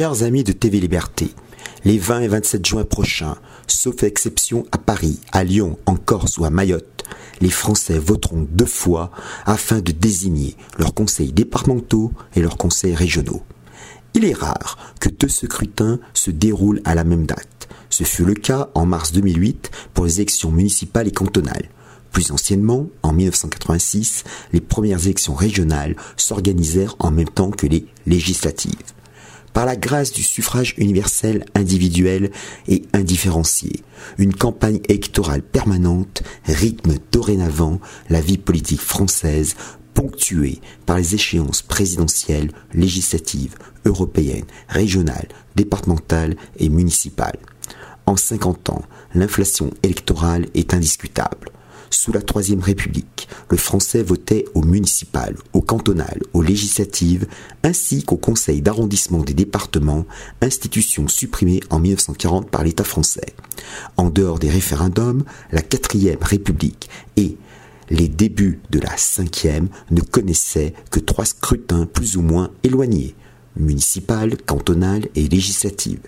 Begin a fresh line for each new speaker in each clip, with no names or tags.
Chers amis de TV Liberté, les 20 et 27 juin prochains, sauf exception à Paris, à Lyon, en Corse ou à Mayotte, les Français voteront deux fois afin de désigner leurs conseils départementaux et leurs conseils régionaux. Il est rare que deux scrutins se déroulent à la même date. Ce fut le cas en mars 2008 pour les élections municipales et cantonales. Plus anciennement, en 1986, les premières élections régionales s'organisèrent en même temps que les législatives par la grâce du suffrage universel individuel et indifférencié. Une campagne électorale permanente rythme dorénavant la vie politique française ponctuée par les échéances présidentielles, législatives, européennes, régionales, départementales et municipales. En 50 ans, l'inflation électorale est indiscutable. Sous la Troisième République, le français votait au municipal, au cantonal, aux législatives, ainsi qu'au conseil d'arrondissement des départements, institution supprimée en 1940 par l'État français. En dehors des référendums, la Quatrième République et les débuts de la cinquième ne connaissaient que trois scrutins plus ou moins éloignés, municipal, cantonal et législative,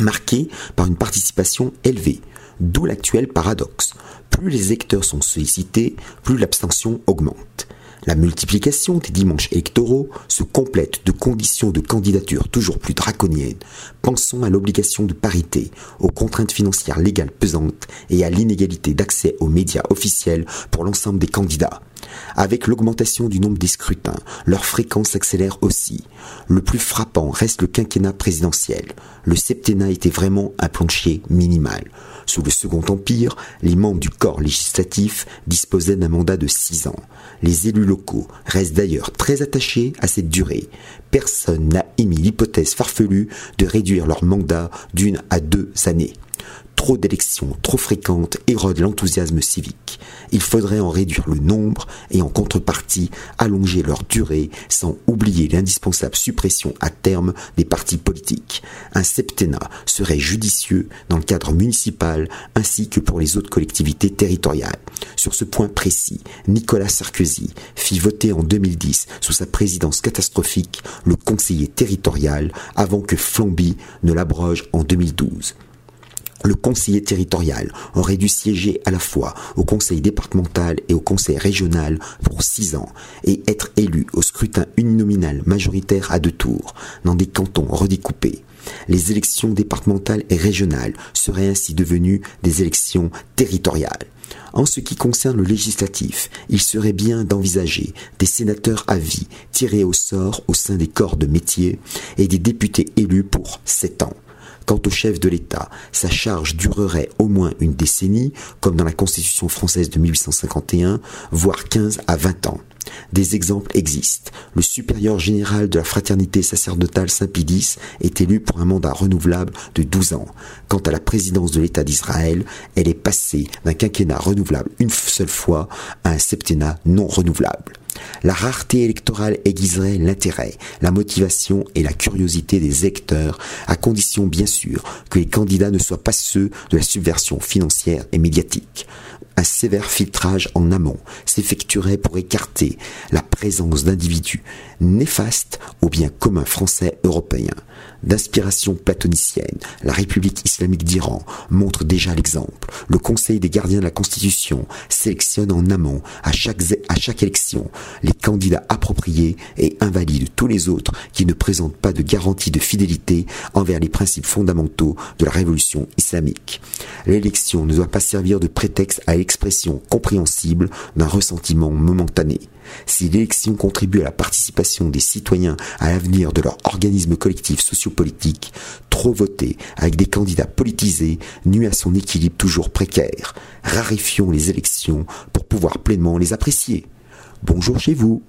marqués par une participation élevée, d'où l'actuel paradoxe plus les électeurs sont sollicités, plus l'abstention augmente. La multiplication des dimanches électoraux se complète de conditions de candidature toujours plus draconiennes. Pensons à l'obligation de parité, aux contraintes financières légales pesantes et à l'inégalité d'accès aux médias officiels pour l'ensemble des candidats. Avec l'augmentation du nombre des scrutins, leur fréquence s'accélère aussi. Le plus frappant reste le quinquennat présidentiel. Le septennat était vraiment un plancher minimal. Sous le Second Empire, les membres du corps législatif disposaient d'un mandat de six ans. Les élus locaux restent d'ailleurs très attachés à cette durée. Personne n'a émis l'hypothèse farfelue de réduire leur mandat d'une à deux années. D'élections trop fréquentes érodent l'enthousiasme civique. Il faudrait en réduire le nombre et en contrepartie allonger leur durée sans oublier l'indispensable suppression à terme des partis politiques. Un septennat serait judicieux dans le cadre municipal ainsi que pour les autres collectivités territoriales. Sur ce point précis, Nicolas Sarkozy fit voter en 2010, sous sa présidence catastrophique, le conseiller territorial avant que Flamby ne l'abroge en 2012 le conseiller territorial aurait dû siéger à la fois au conseil départemental et au conseil régional pour six ans et être élu au scrutin uninominal majoritaire à deux tours dans des cantons redécoupés. Les élections départementales et régionales seraient ainsi devenues des élections territoriales. En ce qui concerne le législatif, il serait bien d'envisager des sénateurs à vie tirés au sort au sein des corps de métier et des députés élus pour sept ans. Quant au chef de l'État, sa charge durerait au moins une décennie, comme dans la Constitution française de 1851, voire 15 à 20 ans. Des exemples existent. Le supérieur général de la fraternité sacerdotale Saint-Pidis est élu pour un mandat renouvelable de 12 ans. Quant à la présidence de l'État d'Israël, elle est passée d'un quinquennat renouvelable une seule fois à un septennat non renouvelable. La rareté électorale aiguiserait l'intérêt, la motivation et la curiosité des électeurs, à condition bien sûr que les candidats ne soient pas ceux de la subversion financière et médiatique. Un sévère filtrage en amont s'effectuerait pour écarter la présence d'individus néfastes au bien commun français européen. D'inspiration platonicienne, la République islamique d'Iran montre déjà l'exemple. Le Conseil des gardiens de la Constitution sélectionne en amont à chaque, à chaque élection les candidats appropriés et invalide tous les autres qui ne présentent pas de garantie de fidélité envers les principes fondamentaux de la révolution islamique. L'élection ne doit pas servir de prétexte à l'expression compréhensible d'un ressentiment momentané. Si l'élection contribue à la participation des citoyens à l'avenir de leur organisme collectif sociopolitique, trop voter avec des candidats politisés nuit à son équilibre toujours précaire. Rarifions les élections pour pouvoir pleinement les apprécier. Bonjour chez vous.